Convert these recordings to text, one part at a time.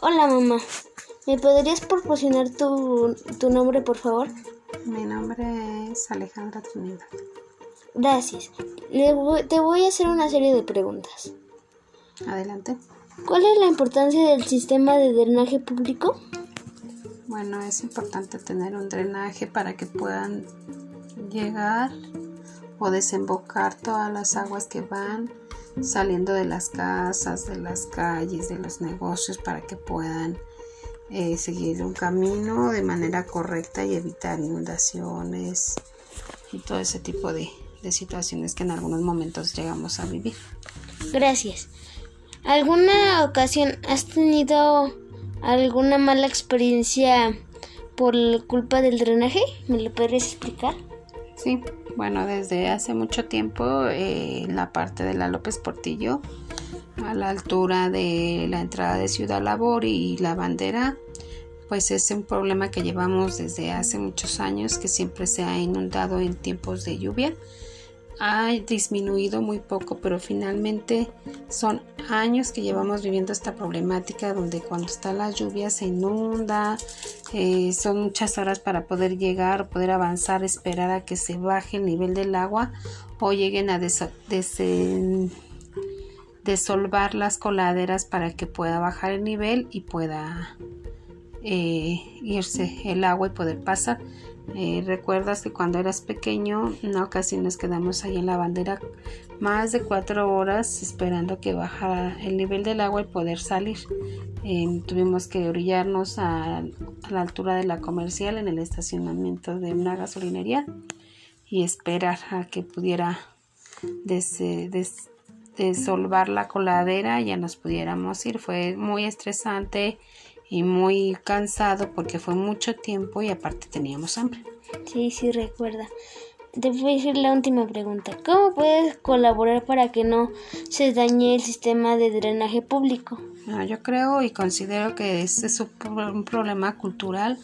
Hola mamá, ¿me podrías proporcionar tu, tu nombre por favor? Mi nombre es Alejandra Trinidad. Gracias. Le voy- te voy a hacer una serie de preguntas. Adelante. ¿Cuál es la importancia del sistema de drenaje público? Bueno, es importante tener un drenaje para que puedan llegar o desembocar todas las aguas que van saliendo de las casas, de las calles, de los negocios para que puedan eh, seguir un camino de manera correcta y evitar inundaciones y todo ese tipo de, situaciones que en algunos momentos llegamos a vivir. Gracias. ¿Alguna ocasión has tenido alguna mala experiencia por culpa del drenaje? ¿Me lo podrías explicar? Sí, bueno, desde hace mucho tiempo eh, la parte de la López Portillo, a la altura de la entrada de Ciudad Labor y la bandera, pues es un problema que llevamos desde hace muchos años que siempre se ha inundado en tiempos de lluvia. Ha disminuido muy poco, pero finalmente son años que llevamos viviendo esta problemática donde cuando está la lluvia se inunda, eh, son muchas horas para poder llegar, poder avanzar, esperar a que se baje el nivel del agua o lleguen a des- des- desolvar las coladeras para que pueda bajar el nivel y pueda eh, irse el agua y poder pasar. Eh, Recuerdas que cuando eras pequeño, ocasión nos quedamos ahí en la bandera más de cuatro horas esperando que bajara el nivel del agua y poder salir. Eh, tuvimos que orillarnos a, la altura de la comercial en el estacionamiento de una gasolinería y esperar a que pudiera des- desolvar la coladera y ya nos pudiéramos ir. Fue muy estresante y muy cansado porque fue mucho tiempo y aparte teníamos hambre. Sí, sí, recuerda. Te voy a decir la última pregunta. ¿Cómo puedes colaborar para que no se dañe el sistema de drenaje público? Ah, yo creo y considero que ese es un problema cultural,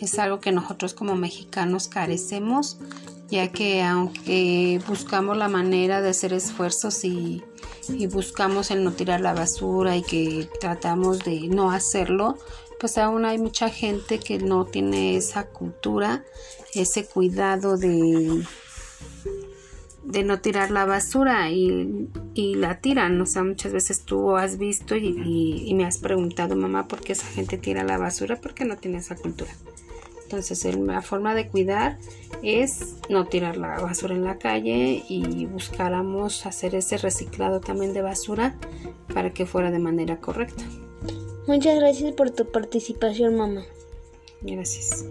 es algo que nosotros como mexicanos carecemos, ya que aunque buscamos la manera de hacer esfuerzos y, y buscamos el no tirar la basura y que tratamos de no hacerlo, pues aún hay mucha gente que no tiene esa cultura, ese cuidado de, de no tirar la basura y, y la tiran. O sea, muchas veces tú has visto y, y- me has preguntado, mamá, ¿por qué esa gente tira la basura? Porque no tiene esa cultura. Entonces, el- la forma de cuidar es no tirar la basura en la calle y buscáramos hacer ese reciclado también de basura para que fuera de manera correcta. Muchas gracias por tu participación, mamá. Gracias.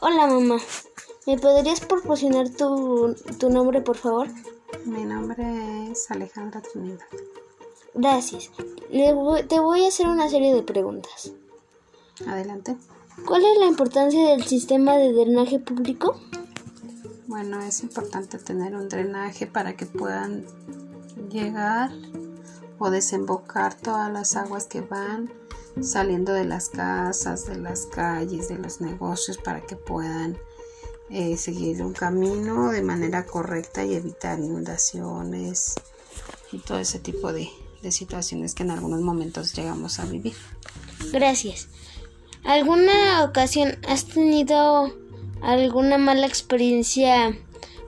Hola, mamá. ¿Me podrías proporcionar tu, tu nombre, por favor? Mi nombre es Alejandra Trinidad. Gracias. Le voy- te voy a hacer una serie de preguntas. Adelante. ¿Cuál es la importancia del sistema de drenaje público? Bueno, es importante tener un drenaje para que puedan llegar o desembocar todas las aguas que van saliendo de las casas, de las calles, de los negocios para que puedan eh, seguir un camino de manera correcta y evitar inundaciones y todo ese tipo de, de situaciones que en algunos momentos llegamos a vivir. Gracias. ¿Alguna ocasión has tenido alguna mala experiencia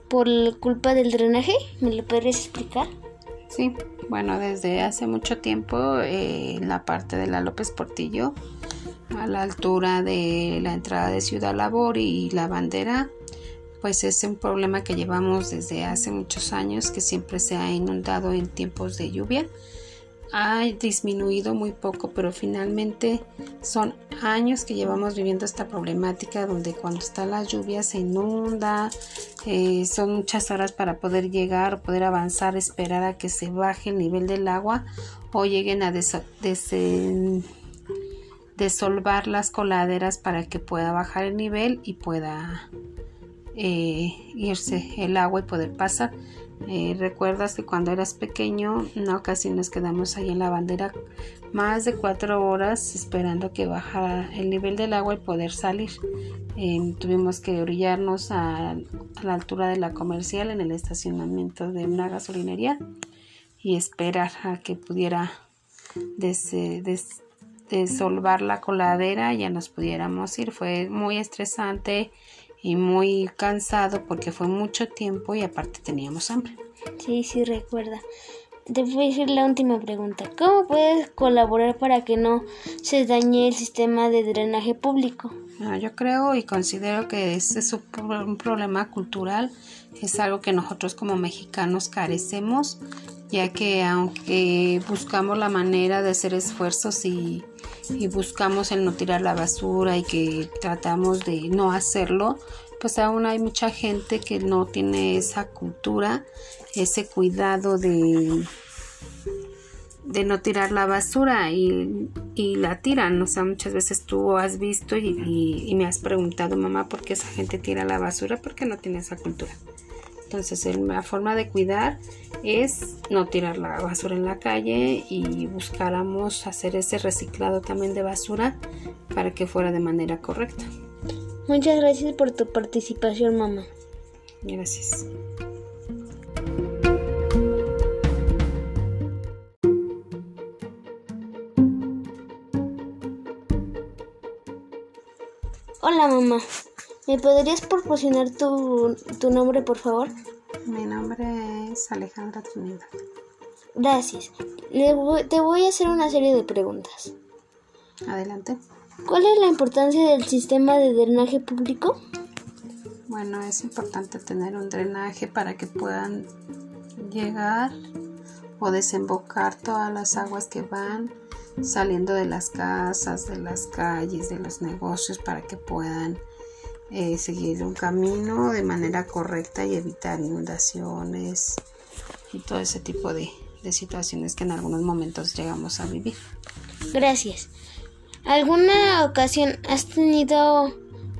por culpa del drenaje? ¿Me lo podrías explicar? Sí, bueno, desde hace mucho tiempo eh, en la parte de la López Portillo, a la altura de la entrada de Ciudad Labor y la bandera, pues es un problema que llevamos desde hace muchos años que siempre se ha inundado en tiempos de lluvia. Ha disminuido muy poco, pero finalmente son años que llevamos viviendo esta problemática donde cuando está la lluvia se inunda, eh, son muchas horas para poder llegar, poder avanzar, esperar a que se baje el nivel del agua o lleguen a des- des- desolvar las coladeras para que pueda bajar el nivel y pueda eh, irse el agua y poder pasar. Eh, recuerdas que cuando eras pequeño, una ocasión nos quedamos ahí en la bandera más de cuatro horas esperando que bajara el nivel del agua y poder salir. Eh, tuvimos que orillarnos a, la altura de la comercial en el estacionamiento de una gasolinería y esperar a que pudiera desolvar la coladera ya nos pudiéramos ir. Fue muy estresante y muy cansado porque fue mucho tiempo y aparte teníamos hambre. Sí, sí, recuerda. Te voy a decir la última pregunta. ¿Cómo puedes colaborar para que no se dañe el sistema de drenaje público? Ah, yo creo y considero que ese es un problema cultural, es algo que nosotros como mexicanos carecemos, ya que aunque buscamos la manera de hacer esfuerzos y y buscamos el no tirar la basura y que tratamos de no hacerlo, pues aún hay mucha gente que no tiene esa cultura, ese cuidado de, de no tirar la basura y, la tiran. O sea, muchas veces tú has visto y, y me has preguntado, mamá, ¿por qué esa gente tira la basura? Porque no tiene esa cultura. Entonces la forma de cuidar es no tirar la basura en la calle y buscáramos hacer ese reciclado también de basura para que fuera de manera correcta. Muchas gracias por tu participación, mamá. Gracias. Hola, mamá. ¿Me podrías proporcionar tu, nombre, por favor? Mi nombre es Alejandra Trinidad. Gracias. te voy a hacer una serie de preguntas. Adelante. ¿Cuál es la importancia del sistema de drenaje público? Bueno, es importante tener un drenaje para que puedan llegar o desembocar todas las aguas que van saliendo de las casas, de las calles, de los negocios para que puedan eh, seguir un camino de manera correcta y evitar inundaciones y todo ese tipo de, de situaciones que en algunos momentos llegamos a vivir. Gracias. ¿Alguna ocasión has tenido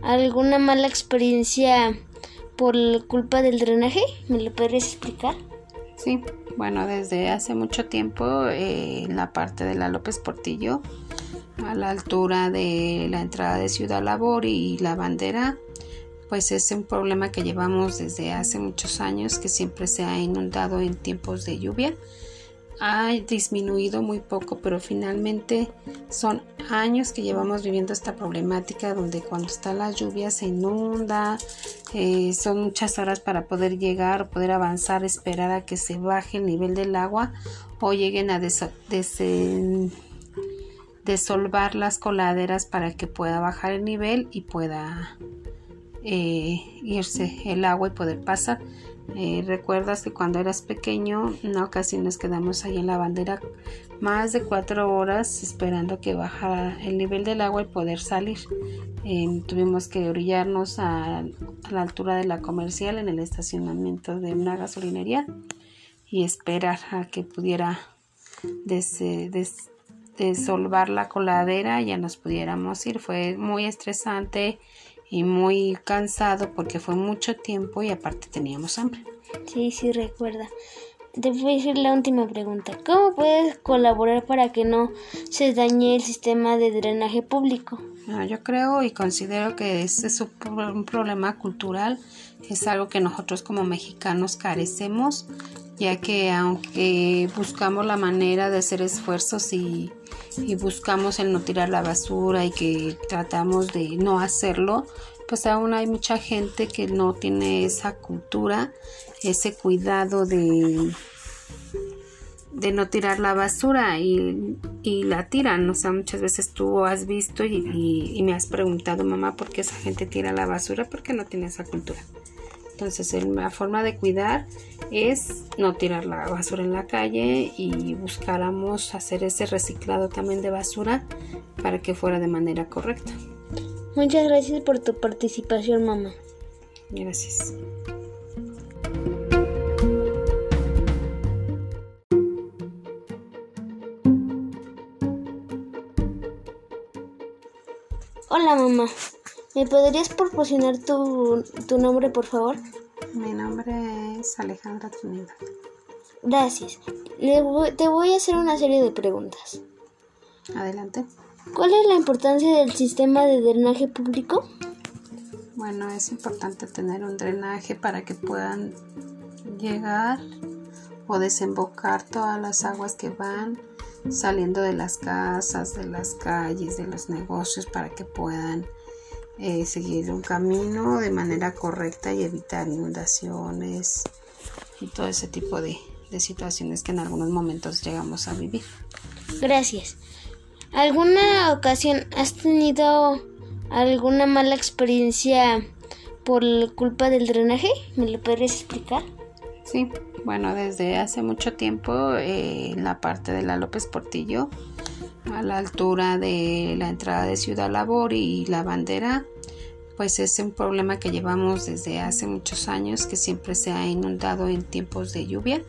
alguna mala experiencia por culpa del drenaje? ¿Me lo podrías explicar? Sí, bueno, desde hace mucho tiempo eh, en la parte de la López Portillo a la altura de la entrada de Ciudad Labor y la bandera, pues es un problema que llevamos desde hace muchos años que siempre se ha inundado en tiempos de lluvia. Ha disminuido muy poco, pero finalmente son años que llevamos viviendo esta problemática donde cuando está la lluvia se inunda, eh, son muchas horas para poder llegar, poder avanzar, esperar a que se baje el nivel del agua o lleguen a des desolvar las coladeras para que pueda bajar el nivel y pueda eh, irse el agua y poder pasar. Eh, recuerdas que cuando eras pequeño, una ocasión nos quedamos ahí en la bandera más de cuatro horas esperando que bajara el nivel del agua y poder salir. Eh, tuvimos que orillarnos a, la altura de la comercial en el estacionamiento de una gasolinería y esperar a que pudiera des, solvar la coladera ya nos pudiéramos ir. Fue muy estresante y muy cansado porque fue mucho tiempo y aparte teníamos hambre. Sí, sí, recuerda. Te voy a decir la última pregunta. ¿Cómo puedes colaborar para que no se dañe el sistema de drenaje público? Ah, yo creo y considero que ese es un problema cultural, es algo que nosotros como mexicanos carecemos, ya que aunque buscamos la manera de hacer esfuerzos y y buscamos el no tirar la basura y que tratamos de no hacerlo, pues aún hay mucha gente que no tiene esa cultura, ese cuidado de, de no tirar la basura y, la tiran. O sea, muchas veces tú has visto y, y me has preguntado, mamá, ¿por qué esa gente tira la basura? Porque no tiene esa cultura. Entonces la forma de cuidar es no tirar la basura en la calle y buscáramos hacer ese reciclado también de basura para que fuera de manera correcta. Muchas gracias por tu participación, mamá. Gracias. Hola, mamá. ¿Me podrías proporcionar tu, tu nombre, por favor? Mi nombre es Alejandra Trinidad. Gracias. te voy a hacer una serie de preguntas. Adelante. ¿Cuál es la importancia del sistema de drenaje público? Bueno, es importante tener un drenaje para que puedan llegar o desembocar todas las aguas que van saliendo de las casas, de las calles, de los negocios para que puedan eh, seguir un camino de manera correcta y evitar inundaciones y todo ese tipo de, de situaciones que en algunos momentos llegamos a vivir. Gracias. ¿Alguna ocasión has tenido alguna mala experiencia por culpa del drenaje? ¿Me lo podrías explicar? Sí, bueno, desde hace mucho tiempo eh, en la parte de la López Portillo, a la altura de la entrada de Ciudad Labor y la bandera, pues es un problema que llevamos desde hace muchos años que siempre se ha inundado en tiempos de lluvia.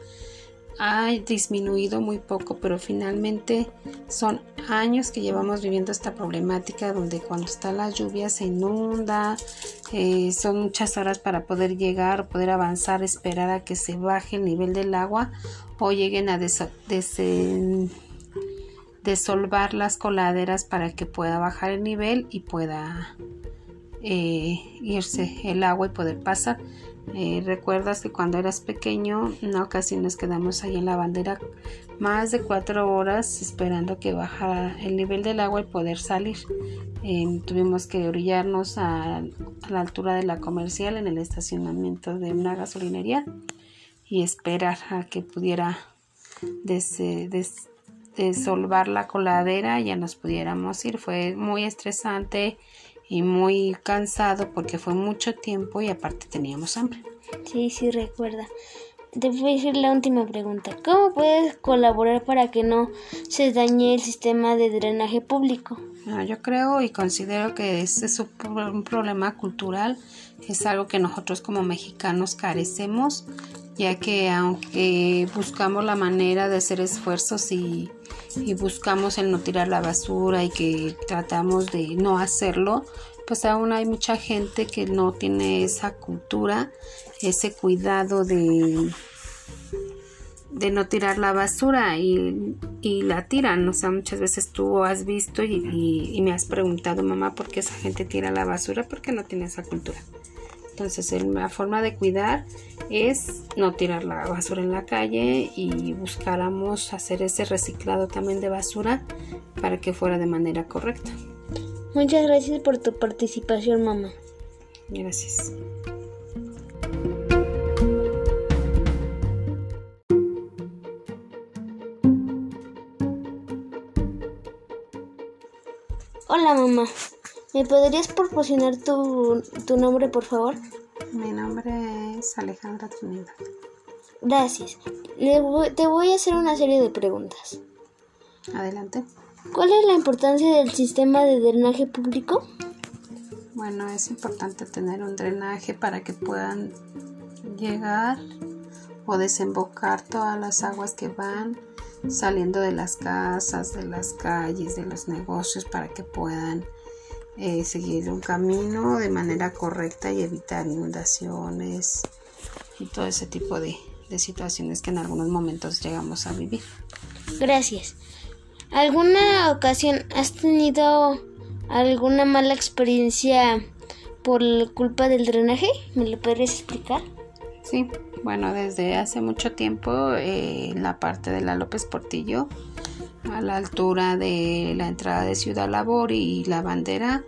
Ha disminuido muy poco, pero finalmente son años que llevamos viviendo esta problemática donde cuando está la lluvia se inunda, eh, son muchas horas para poder llegar, poder avanzar, esperar a que se baje el nivel del agua o lleguen a desolvar las coladeras para que pueda bajar el nivel y pueda eh, irse el agua y poder pasar. Eh, recuerdas que cuando eras pequeño, una ocasión nos quedamos ahí en la bandera más de cuatro horas esperando que bajara el nivel del agua y poder salir. Em, tuvimos que orillarnos a, la altura de la comercial en el estacionamiento de una gasolinería y esperar a que pudiera desolvar la coladera y ya nos pudiéramos ir. Fue muy estresante y muy cansado porque fue mucho tiempo y aparte teníamos hambre. Sí, sí, recuerda. Te voy a decir la última pregunta. ¿Cómo puedes colaborar para que no se dañe el sistema de drenaje público? Ah, yo creo y considero que este es un problema cultural, es algo que nosotros como mexicanos carecemos, ya que aunque buscamos la manera de hacer esfuerzos y buscamos el no tirar la basura y que tratamos de no hacerlo, pues aún hay mucha gente que no tiene esa cultura, ese cuidado de, de no tirar la basura y, la tiran. O sea, muchas veces tú has visto y, y me has preguntado, mamá, ¿por qué esa gente tira la basura? Porque no tiene esa cultura. Entonces la forma de cuidar es no tirar la basura en la calle y buscáramos hacer ese reciclado también de basura para que fuera de manera correcta. Muchas gracias por tu participación, mamá. Gracias. Hola, mamá. ¿Me podrías proporcionar tu, nombre, por favor? Mi nombre es Alejandra Trinidad. Gracias. te voy a hacer una serie de preguntas. Adelante. ¿Cuál es la importancia del sistema de drenaje público? Bueno, es importante tener un drenaje para que puedan llegar o desembocar todas las aguas que van saliendo de las casas, de las calles, de los negocios para que puedan eh, seguir un camino de manera correcta y evitar inundaciones y todo ese tipo de, de situaciones que en algunos momentos llegamos a vivir. Gracias. ¿Alguna ocasión has tenido alguna mala experiencia por culpa del drenaje? ¿Me lo podrías explicar? Sí, bueno, desde hace mucho tiempo eh, en la parte de la López Portillo a la altura de la entrada de Ciudad Labor y la bandera,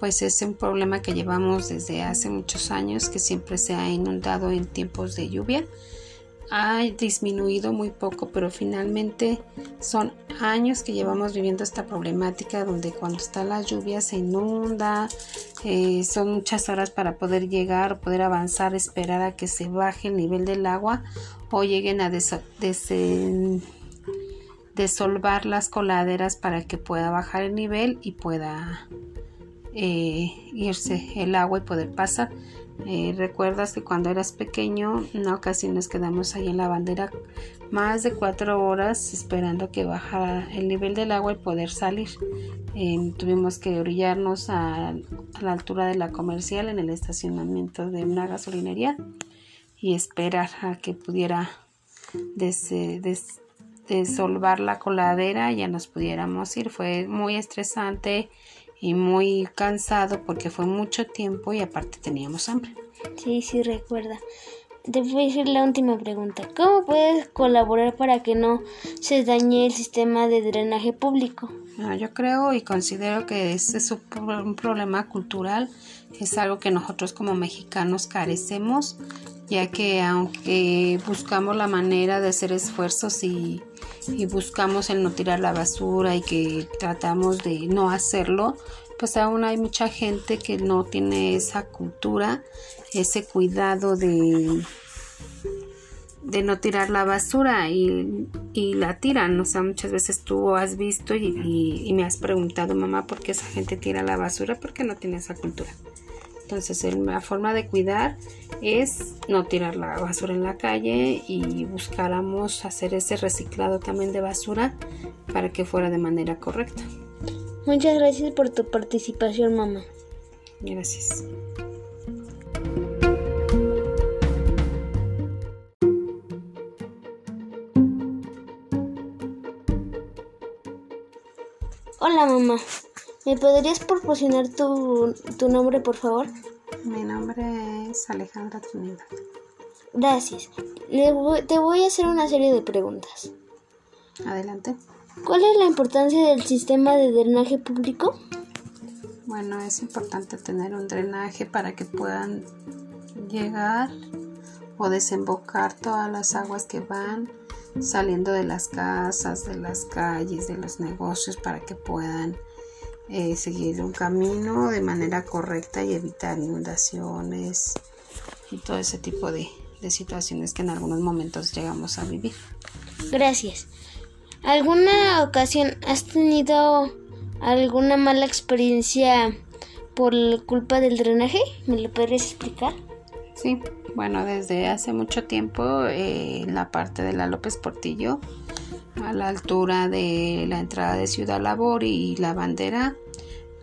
pues es un problema que llevamos desde hace muchos años que siempre se ha inundado en tiempos de lluvia. Ha disminuido muy poco, pero finalmente son años que llevamos viviendo esta problemática donde cuando está la lluvia se inunda, eh, son muchas horas para poder llegar, poder avanzar, esperar a que se baje el nivel del agua o lleguen a des desolvar las coladeras para que pueda bajar el nivel y pueda eh, irse el agua y poder pasar. Eh, recuerdas que cuando eras pequeño, en una ocasión nos quedamos ahí en la bandera más de cuatro horas esperando que bajara el nivel del agua y poder salir. Em, tuvimos que orillarnos a, la altura de la comercial en el estacionamiento de una gasolinería y esperar a que pudiera desolvar la coladera ya nos pudiéramos ir. Fue muy estresante y muy cansado porque fue mucho tiempo y aparte teníamos hambre. Sí, sí, recuerda. Te voy a decir la última pregunta. ¿Cómo puedes colaborar para que no se dañe el sistema de drenaje público? Ah, yo creo y considero que ese es un problema cultural, es algo que nosotros como mexicanos carecemos, ya que aunque buscamos la manera de hacer esfuerzos y buscamos el no tirar la basura y que tratamos de no hacerlo, pues aún hay mucha gente que no tiene esa cultura, ese cuidado de, de no tirar la basura y, la tiran. O sea, muchas veces tú has visto y, y me has preguntado, mamá, ¿por qué esa gente tira la basura? Porque no tiene esa cultura. Entonces la forma de cuidar es no tirar la basura en la calle y buscáramos hacer ese reciclado también de basura para que fuera de manera correcta. Muchas gracias por tu participación, mamá. Gracias. Hola, mamá. ¿Me podrías proporcionar tu, nombre, por favor? Mi nombre es Alejandra Trinidad. Gracias. te voy a hacer una serie de preguntas. Adelante. ¿Cuál es la importancia del sistema de drenaje público? Bueno, es importante tener un drenaje para que puedan llegar o desembocar todas las aguas que van saliendo de las casas, de las calles, de los negocios para que puedan eh, seguir un camino de manera correcta y evitar inundaciones y todo ese tipo de, de situaciones que en algunos momentos llegamos a vivir. Gracias. ¿Alguna ocasión has tenido alguna mala experiencia por culpa del drenaje? ¿Me lo podrías explicar? Sí, bueno, desde hace mucho tiempo eh, en la parte de la López Portillo a la altura de la entrada de Ciudad Labor y la bandera,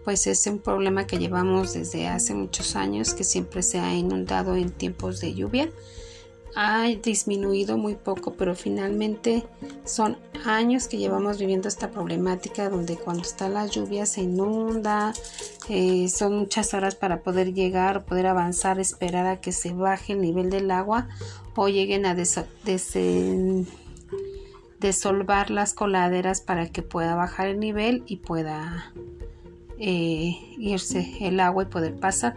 pues es un problema que llevamos desde hace muchos años que siempre se ha inundado en tiempos de lluvia. Ha disminuido muy poco, pero finalmente son años que llevamos viviendo esta problemática donde cuando está la lluvia se inunda, eh, son muchas horas para poder llegar, poder avanzar, esperar a que se baje el nivel del agua o lleguen a des desolvar las coladeras para que pueda bajar el nivel y pueda eh, irse el agua y poder pasar.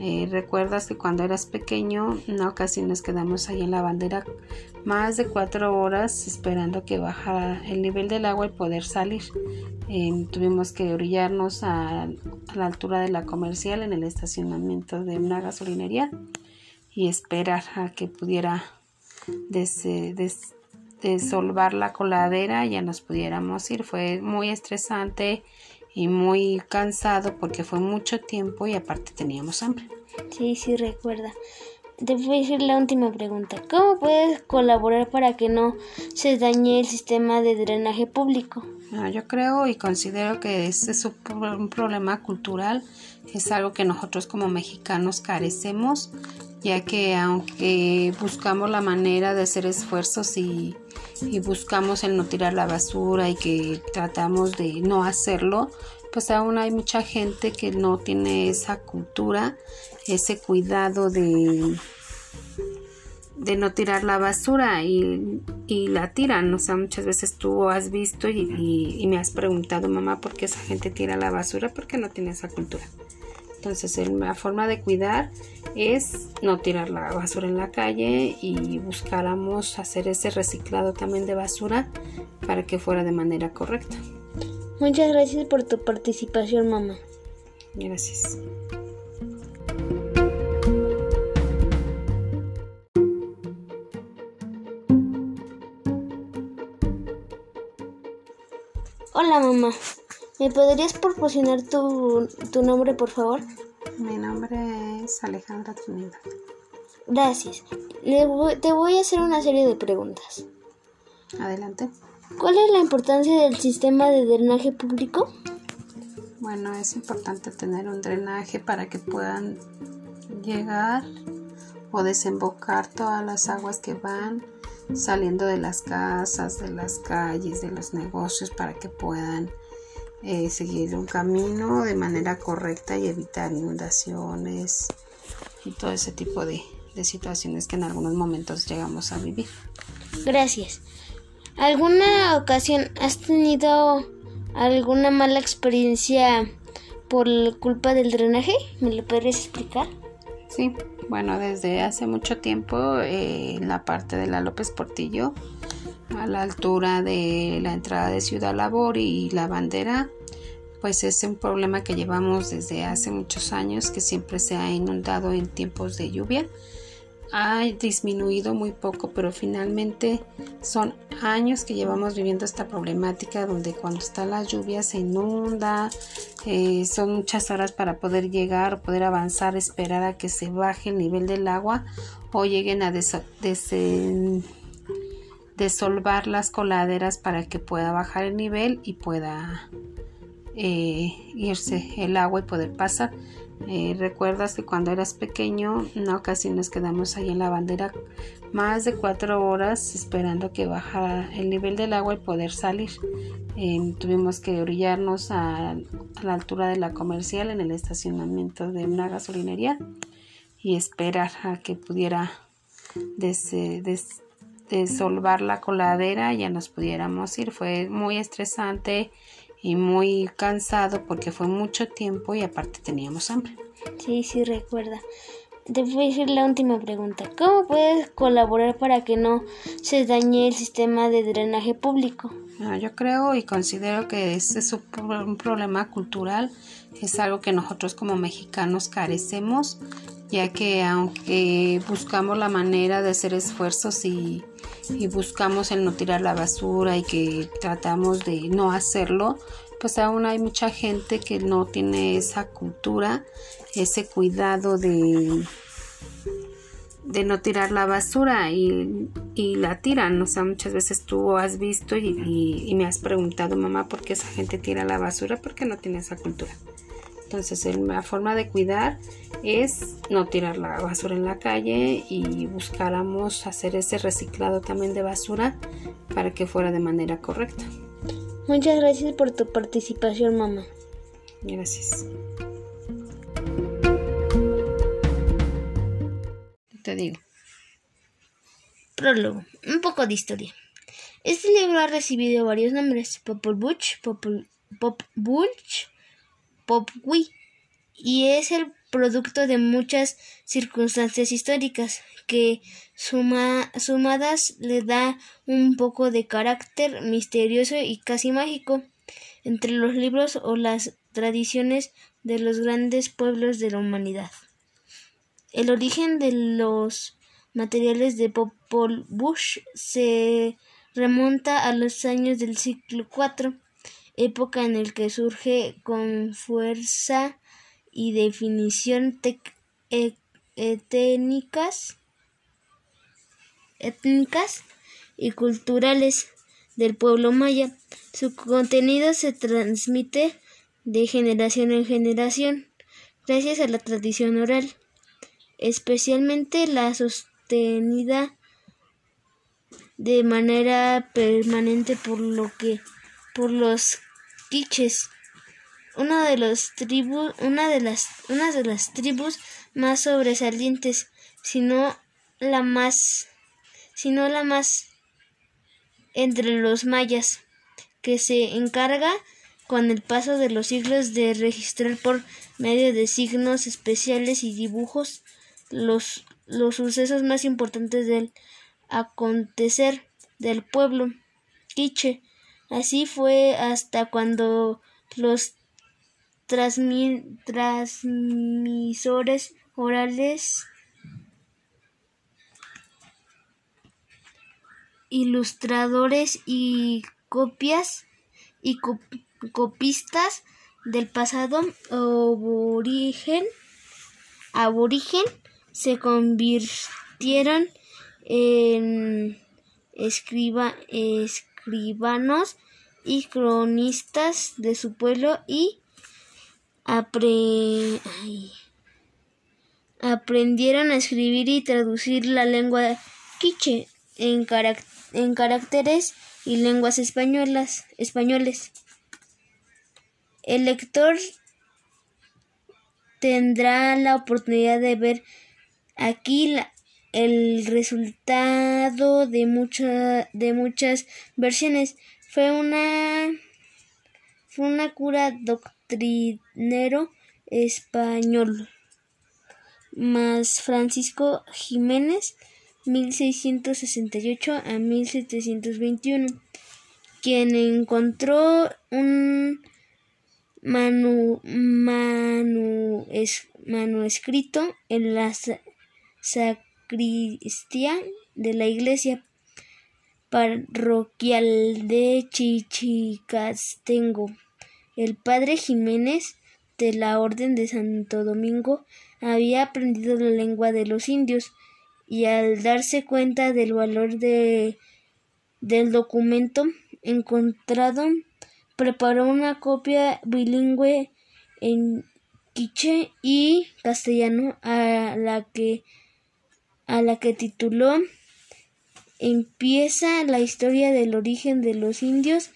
Eh, recuerdas que cuando eras pequeño, en nos quedamos ahí en la bandera más de cuatro horas esperando que bajara el nivel del agua y poder salir. Eh, tuvimos que orillarnos a, la altura de la comercial en el estacionamiento de una gasolinería y esperar a que pudiera des, solvar la coladera ya nos pudiéramos ir. Fue muy estresante y muy cansado porque fue mucho tiempo y aparte teníamos hambre. Sí, sí, recuerda. Te voy a decir la última pregunta. ¿Cómo puedes colaborar para que no se dañe el sistema de drenaje público? Ah, yo creo y considero que ese es un problema cultural, es algo que nosotros como mexicanos carecemos, ya que aunque buscamos la manera de hacer esfuerzos y y buscamos el no tirar la basura y que tratamos de no hacerlo, pues aún hay mucha gente que no tiene esa cultura, ese cuidado de, de no tirar la basura y, la tiran. O sea, muchas veces tú has visto y, y, me has preguntado, mamá, ¿por qué esa gente tira la basura? Porque no tiene esa cultura. Entonces la forma de cuidar es no tirar la basura en la calle y buscáramos hacer ese reciclado también de basura para que fuera de manera correcta. Muchas gracias por tu participación, mamá. Gracias. Hola, mamá. ¿Me podrías proporcionar tu, tu nombre, por favor? Mi nombre es Alejandra Trinidad. Gracias. Le voy- te voy a hacer una serie de preguntas. Adelante. ¿Cuál es la importancia del sistema de drenaje público? Bueno, es importante tener un drenaje para que puedan llegar o desembocar todas las aguas que van saliendo de las casas, de las calles, de los negocios para que puedan eh, seguir un camino de manera correcta y evitar inundaciones y todo ese tipo de, de situaciones que en algunos momentos llegamos a vivir. Gracias. ¿Alguna ocasión has tenido alguna mala experiencia por culpa del drenaje? ¿Me lo podrías explicar? Sí, bueno, desde hace mucho tiempo eh, en la parte de la López Portillo, a la altura de la entrada de Ciudad Labor y la bandera, pues es un problema que llevamos desde hace muchos años que siempre se ha inundado en tiempos de lluvia. Ha disminuido muy poco, pero finalmente son años que llevamos viviendo esta problemática donde cuando está la lluvia se inunda, eh, son muchas horas para poder llegar, poder avanzar, esperar a que se baje el nivel del agua o lleguen a des- desen- desolvar las coladeras para que pueda bajar el nivel y pueda eh, irse el agua y poder pasar. Eh, Recuerdas que cuando eras pequeño, una ocasión nos quedamos ahí en la bandera más de cuatro horas esperando que bajara el nivel del agua y poder salir. Eh, tuvimos que orillarnos a, a la altura de la comercial en el estacionamiento de una gasolinería y esperar a que pudiera des- des- desolvar la coladera y ya nos pudiéramos ir. Fue muy estresante y muy cansado porque fue mucho tiempo y aparte teníamos hambre. Sí, sí, recuerda. Te voy a decir la última pregunta. ¿Cómo puedes colaborar para que no se dañe el sistema de drenaje público? Ah, yo creo y considero que ese es un problema cultural, es algo que nosotros como mexicanos carecemos, ya que aunque buscamos la manera de hacer esfuerzos y, buscamos el no tirar la basura y que tratamos de no hacerlo, pues aún hay mucha gente que no tiene esa cultura, ese cuidado de de no tirar la basura y, la tiran. O sea, muchas veces tú has visto y, y- y me has preguntado, mamá, ¿por qué esa gente tira la basura? Porque no tiene esa cultura. Entonces, el- la forma de cuidar es no tirar la basura en la calle y buscáramos hacer ese reciclado también de basura para que fuera de manera correcta. Muchas gracias por tu participación, mamá. Gracias. Te digo. Prólogo. Un poco de historia. Este libro ha recibido varios nombres. Popol Vuh, Popol, Pop Vuh, Pop Wii, y es el producto de muchas circunstancias históricas que suma- sumadas le da un poco de carácter misterioso y casi mágico entre los libros o las tradiciones de los grandes pueblos de la humanidad. El origen de los materiales de Popol Vuh se remonta a los años del siglo IV, época en el que surge con fuerza y definición e- étnicas, étnicas y culturales del pueblo maya. Su contenido se transmite de generación en generación gracias a la tradición oral especialmente la sostenida de manera permanente por lo que por los quiches una de los tribus una de las una de las tribus más sobresalientes sino la más sino la más entre los mayas que se encarga con el paso de los siglos de registrar por medio de signos especiales y dibujos los, los sucesos más importantes del acontecer del pueblo quiche. Así fue hasta cuando los transmi- transmisores orales ilustradores y copias y, co- copistas del pasado aborigen, aborigen se convirtieron en escriba, escribanos y cronistas de su pueblo y aprendieron a escribir y traducir la lengua quiche en, en caracteres y lenguas españolas, españoles. El lector tendrá la oportunidad de ver aquí el resultado de, de muchas versiones. Fue una, fue una cura doctrinero español, más Francisco Jiménez, 1668 a 1721, quien encontró un manu, manu, es, manuscrito en la sacristía de la iglesia parroquial de Chichicastengo. El padre Jiménez de la Orden de Santo Domingo había aprendido la lengua de los indios y al darse cuenta del valor de, del documento encontrado preparó una copia bilingüe en quiche y castellano a la que a la que tituló Empieza la historia del origen de los indios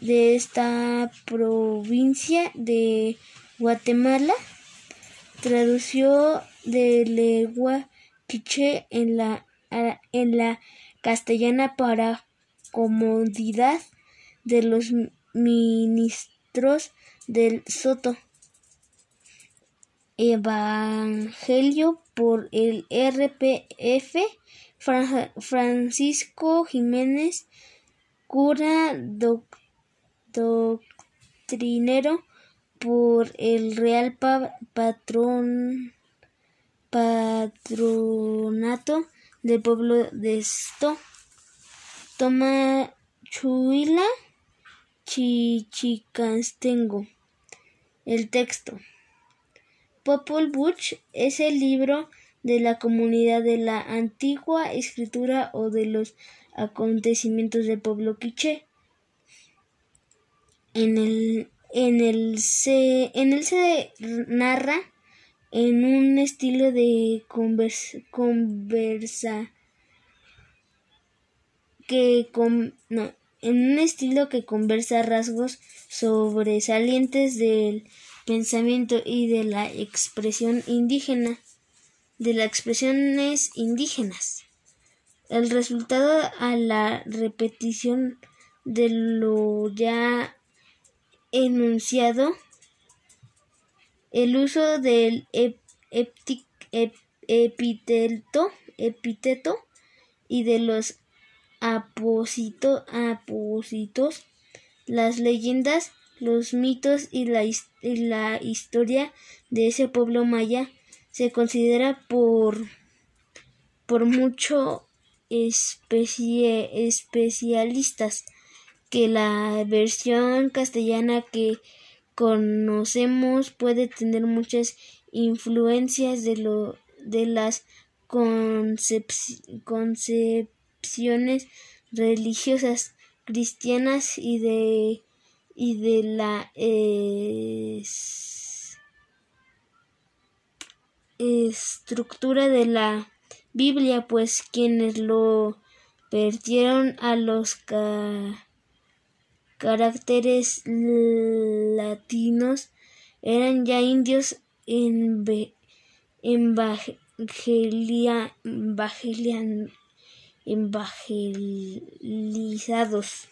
de esta provincia de Guatemala. Tradució de lengua quiche en la, en la castellana para comodidad de los ministros del Soto. Evangelio por el RPF Francisco Jiménez, cura doctrinero por el Real Patrón Patronato del pueblo de Esto. Toma Chuila Chichicastengo. El texto. Popol Vuh es el libro de la comunidad de la antigua escritura o de los acontecimientos del pueblo quiché. En el, en el, se, en él se narra en un estilo de conversa que con, no, en un estilo que conversa rasgos sobresalientes del pensamiento y de la expresión indígena, de las expresiones indígenas. El resultado a la repetición de lo ya enunciado, el uso del epíteto y de los apósitos, las leyendas, los mitos y la, la historia de ese pueblo maya se considera por, por muchos especialistas que la versión castellana que conocemos puede tener muchas influencias de lo de las concepciones religiosas cristianas y de y de la estructura de la Biblia, pues quienes lo perdieron a los caracteres latinos eran ya indios en evangelizados.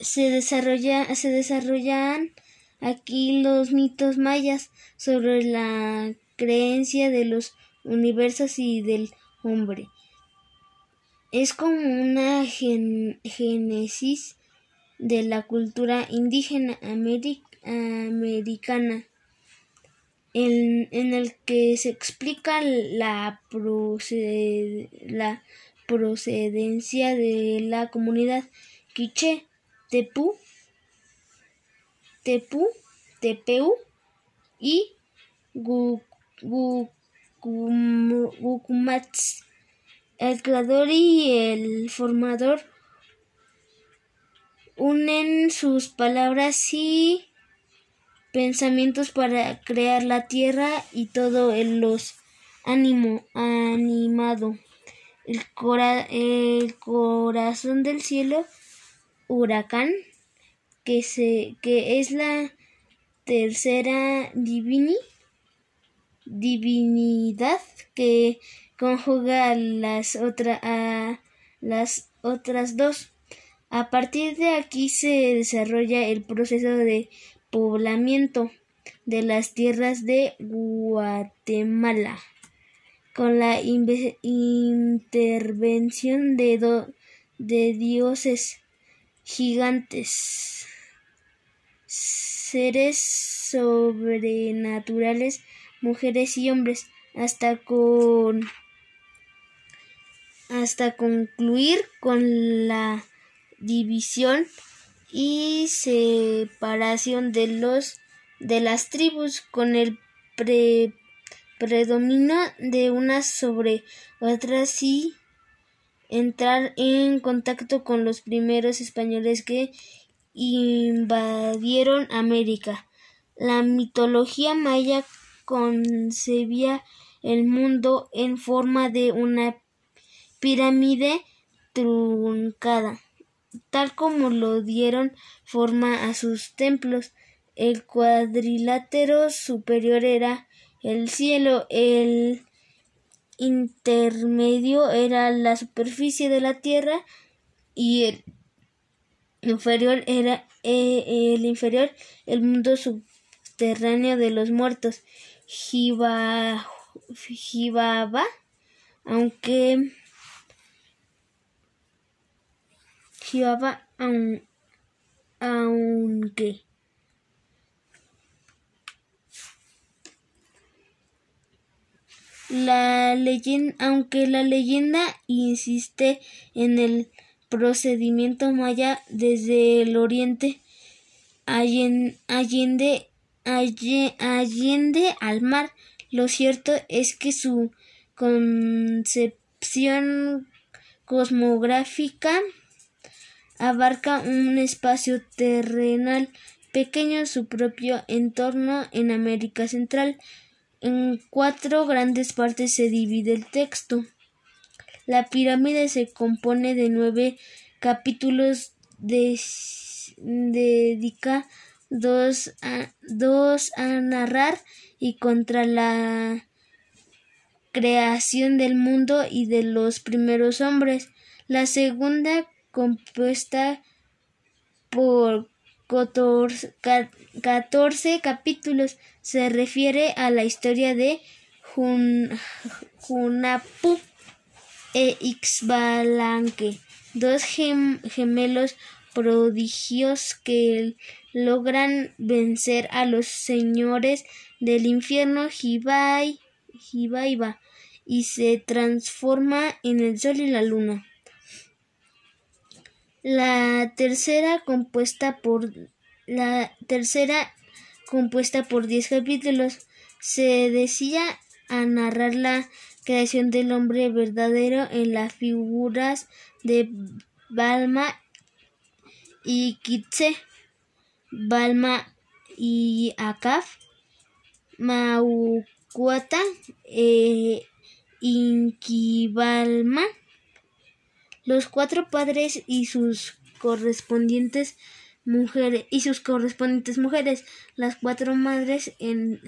Se, desarrolla, se desarrollan aquí los mitos mayas sobre la creencia de los universos y del hombre. Es como una génesis de la cultura indígena americana en, el que se explica la, la procedencia de la comunidad quiché, Tepú, Tepú, Tepeu y Gucumats. El creador y el formador unen sus palabras y pensamientos para crear la tierra y todo el los ánimo animado. El, el corazón del cielo, huracán, que, se, que es la tercera divini, divinidad que conjuga las, a las otras dos. A partir de aquí se desarrolla el proceso de poblamiento de las tierras de Guatemala con la intervención de, de dioses gigantes, seres sobrenaturales, mujeres y hombres, hasta con hasta concluir con la división y separación de los de las tribus con el predominio de unas sobre otras y entrar en contacto con los primeros españoles que invadieron América. La mitología maya concebía el mundo en forma de una pirámide truncada tal como lo dieron forma a sus templos. El cuadrilátero superior era el cielo, el intermedio era la superficie de la tierra y el inferior era eh, el inferior el mundo subterráneo de los muertos. Jibaba, aunque aunque la leyenda, aunque la leyenda insiste en el procedimiento maya desde el oriente allende, allende al mar, lo cierto es que su concepción cosmográfica abarca un espacio terrenal pequeño su propio entorno en América Central. En cuatro grandes partes se divide el texto. La pirámide se compone de nueve capítulos dedica dos a, dos a narrar y contra la creación del mundo y de los primeros hombres. La segunda compuesta por 14 capítulos. Se refiere a la historia de Junapu e Ixbalanque, dos gemelos prodigios que logran vencer a los señores del infierno Jibai, Jibaiba y se transforma en el sol y la luna. La tercera compuesta por la tercera compuesta por diez capítulos. Se decía a narrar la creación del hombre verdadero en las figuras de Balma y Kitse, Balma y Akaf, Maucuata e Inquibalma los cuatro padres y sus correspondientes mujeres y sus correspondientes mujeres, las cuatro madres en,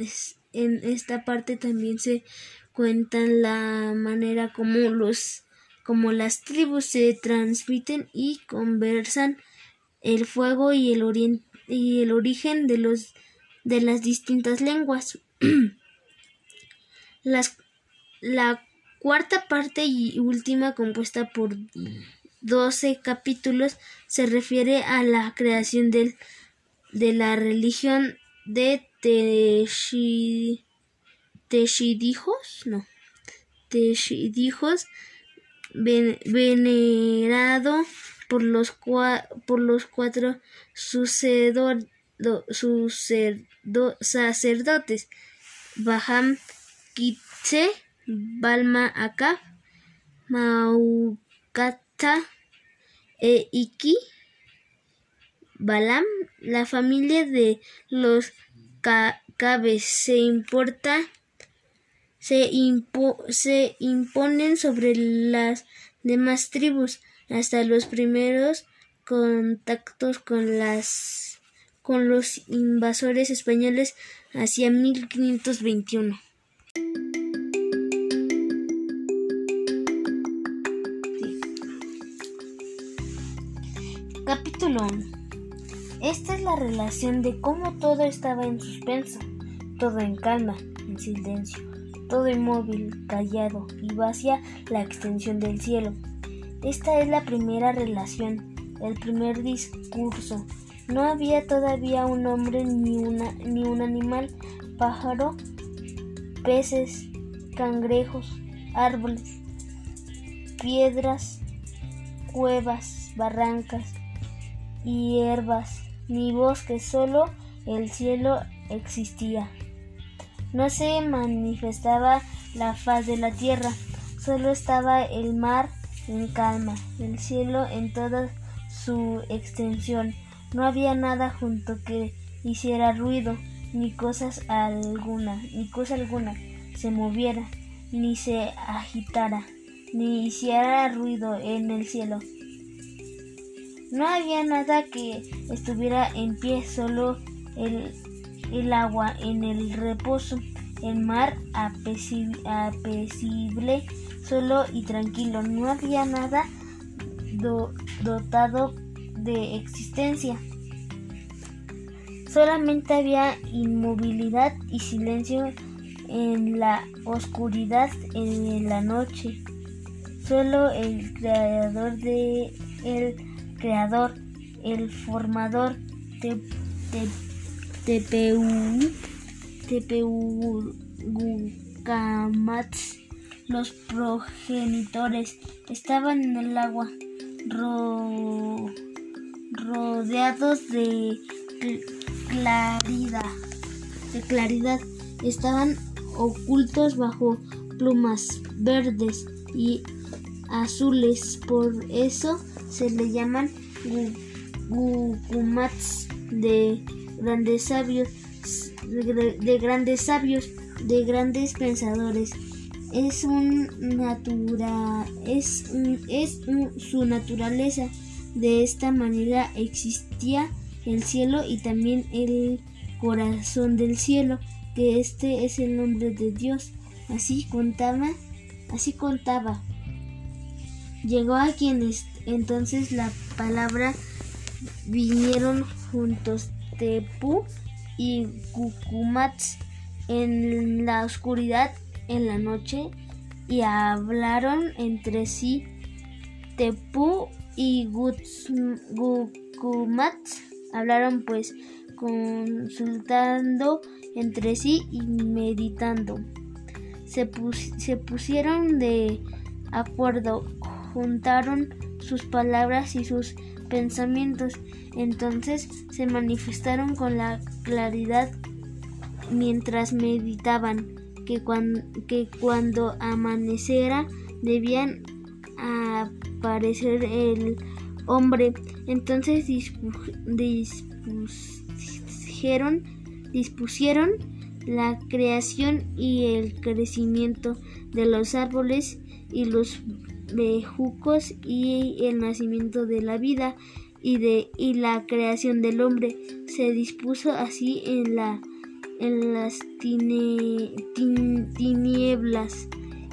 en esta parte también se cuentan la manera como los como las tribus se transmiten y conversan el fuego y el y el origen de los de las distintas lenguas. las la cuarta parte y última, compuesta por doce capítulos, se refiere a la creación del, de la religión de Teshidijos, no, Teshidijos, venerado por los, por los cuatro sacerdotes Baham Kitse, Balma Aka, Maukata e Iki Balam, la familia de los Cabes se importa se, se imponen sobre las demás tribus hasta los primeros contactos con las con los invasores españoles hacia 1521. Capítulo 1. Esta es la relación de cómo todo estaba en suspenso, todo en calma, en silencio, todo inmóvil, callado y vacía la extensión del cielo. Esta es la primera relación, el primer discurso. No había todavía un hombre ni, una, ni un animal, pájaro, peces, cangrejos, árboles, piedras, cuevas, barrancas, hierbas, ni bosques, solo el cielo existía. No se manifestaba la faz de la tierra, solo estaba el mar en calma, el cielo en toda su extensión. No había nada junto que hiciera ruido, ni cosas alguna, ni cosa alguna se moviera, ni se agitara, ni hiciera ruido en el cielo. No había nada que estuviera en pie, solo el, el agua en el reposo, el mar apesible solo y tranquilo. No había nada dotado de existencia. Solamente había inmovilidad y silencio en la oscuridad en la noche. Solo el creador de el creador, el formador de, de, TPU, los progenitores estaban en el agua, rodeados de claridad, de claridad. Estaban ocultos bajo plumas verdes y azules, por eso se le llaman gukumats de grandes sabios, de grandes sabios, de grandes pensadores es un natura es, es su naturaleza. De esta manera existía el cielo y también el corazón del cielo, que este es el nombre de Dios. Así contaba, así contaba. Llegó a quienes entonces la palabra vinieron juntos Tepu y Cucumats en la oscuridad en la noche y hablaron entre sí. Tepu y Gukumat hablaron pues consultando entre sí y meditando. Se pusieron de acuerdo, juntaron sus palabras y sus pensamientos, entonces se manifestaron con la claridad mientras meditaban que, que cuando amaneciera debían aparecer el hombre. Entonces dispusieron, dispusieron la creación y el crecimiento de los árboles y los bejucos y el nacimiento de la vida y de y la creación del hombre se dispuso así en la en las tinieblas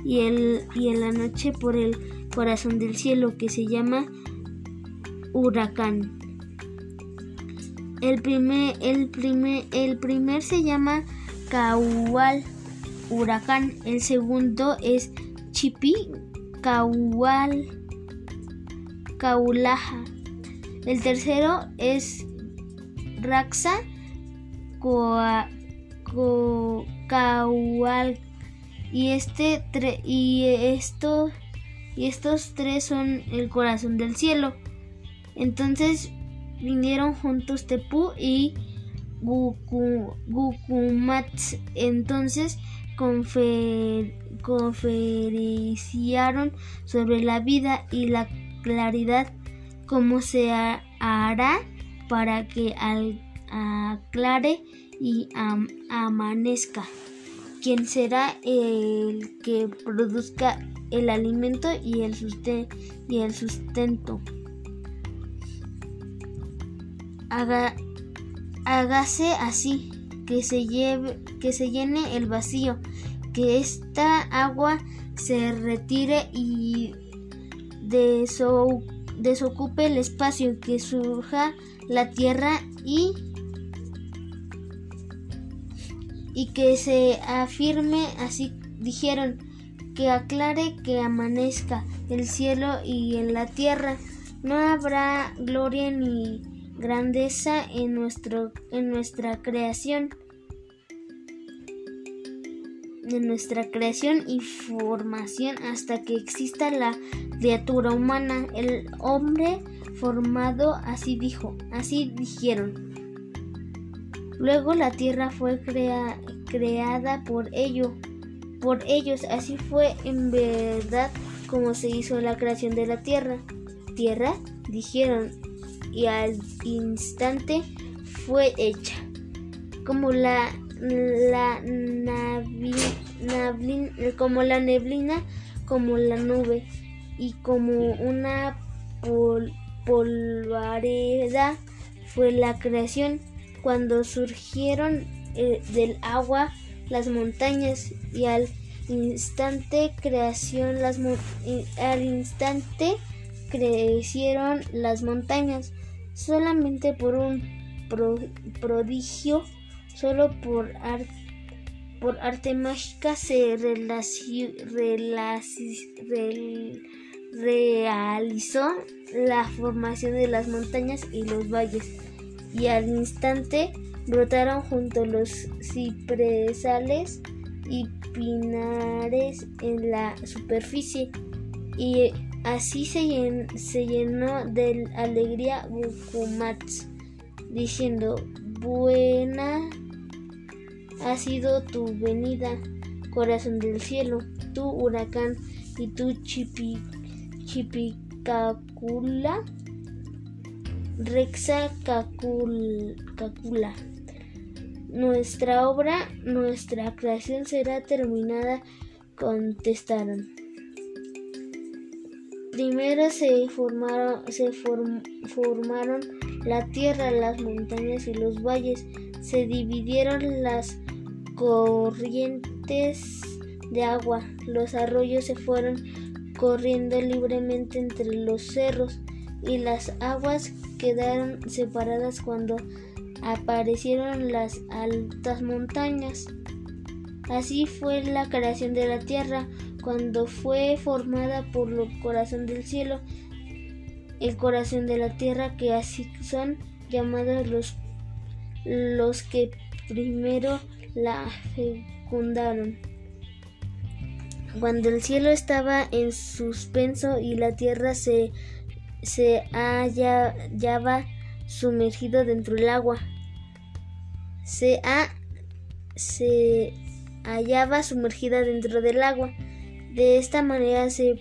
y, el, y en la noche por el corazón del cielo que se llama huracán. El primer, el primer, el primer se llama Caual, huracán. El segundo es Chipi, Caual, Caulaja. El tercero es Raxa, Coa, y este y esto y estos tres son el corazón del cielo. Entonces vinieron juntos Tepú y Gukumats. Entonces conferenciaron sobre la vida y la claridad, cómo se hará para que aclare y amanezca. ¿Quién será el que produzca el alimento y el, y el sustento. hágase así, que se, lleve, que se llene el vacío, que esta agua se retire y desocupe el espacio, que surja la tierra y y que se afirme así dijeron que aclare que amanezca el cielo y en la tierra. No habrá gloria ni grandeza en, nuestro, en nuestra creación de nuestra creación y formación hasta que exista la criatura humana, el hombre formado, así dijo, así dijeron. Luego la tierra fue creada por ello, por ellos, así fue en verdad como se hizo la creación de la tierra. Tierra, dijeron, y al instante fue hecha. Como la, la como la neblina, como la nube, y como una polvareda fue la creación. Cuando surgieron eh, del agua las montañas y al instante creación las al instante crecieron las montañas. Solamente por un prodigio solo por por arte mágica se realizó la formación de las montañas y los valles y al instante brotaron junto los cipresales y pinares en la superficie y así se, llenó de alegría Bukumats diciendo buena ha sido tu venida corazón del cielo tu huracán y tu chipi, chipicacula Rexa Cacula. Nuestra obra, nuestra creación será terminada, contestaron. Primero se formaron la tierra, las montañas y los valles. Se dividieron las corrientes de agua. Los arroyos se fueron corriendo libremente entre los cerros y las aguas quedaron separadas cuando aparecieron las altas montañas. Así fue la creación de la tierra cuando fue formada por el corazón del cielo, el corazón de la tierra que así son llamados los, los que primero la fecundaron. Cuando el cielo estaba en suspenso y la tierra se se hallaba sumergido dentro del agua. Se, se hallaba sumergida dentro del agua. De esta manera se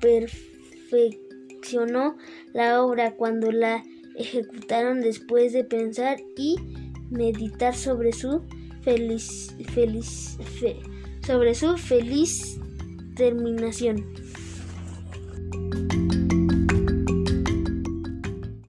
perfeccionó la obra cuando la ejecutaron después de pensar y meditar sobre su feliz, feliz, sobre su feliz terminación.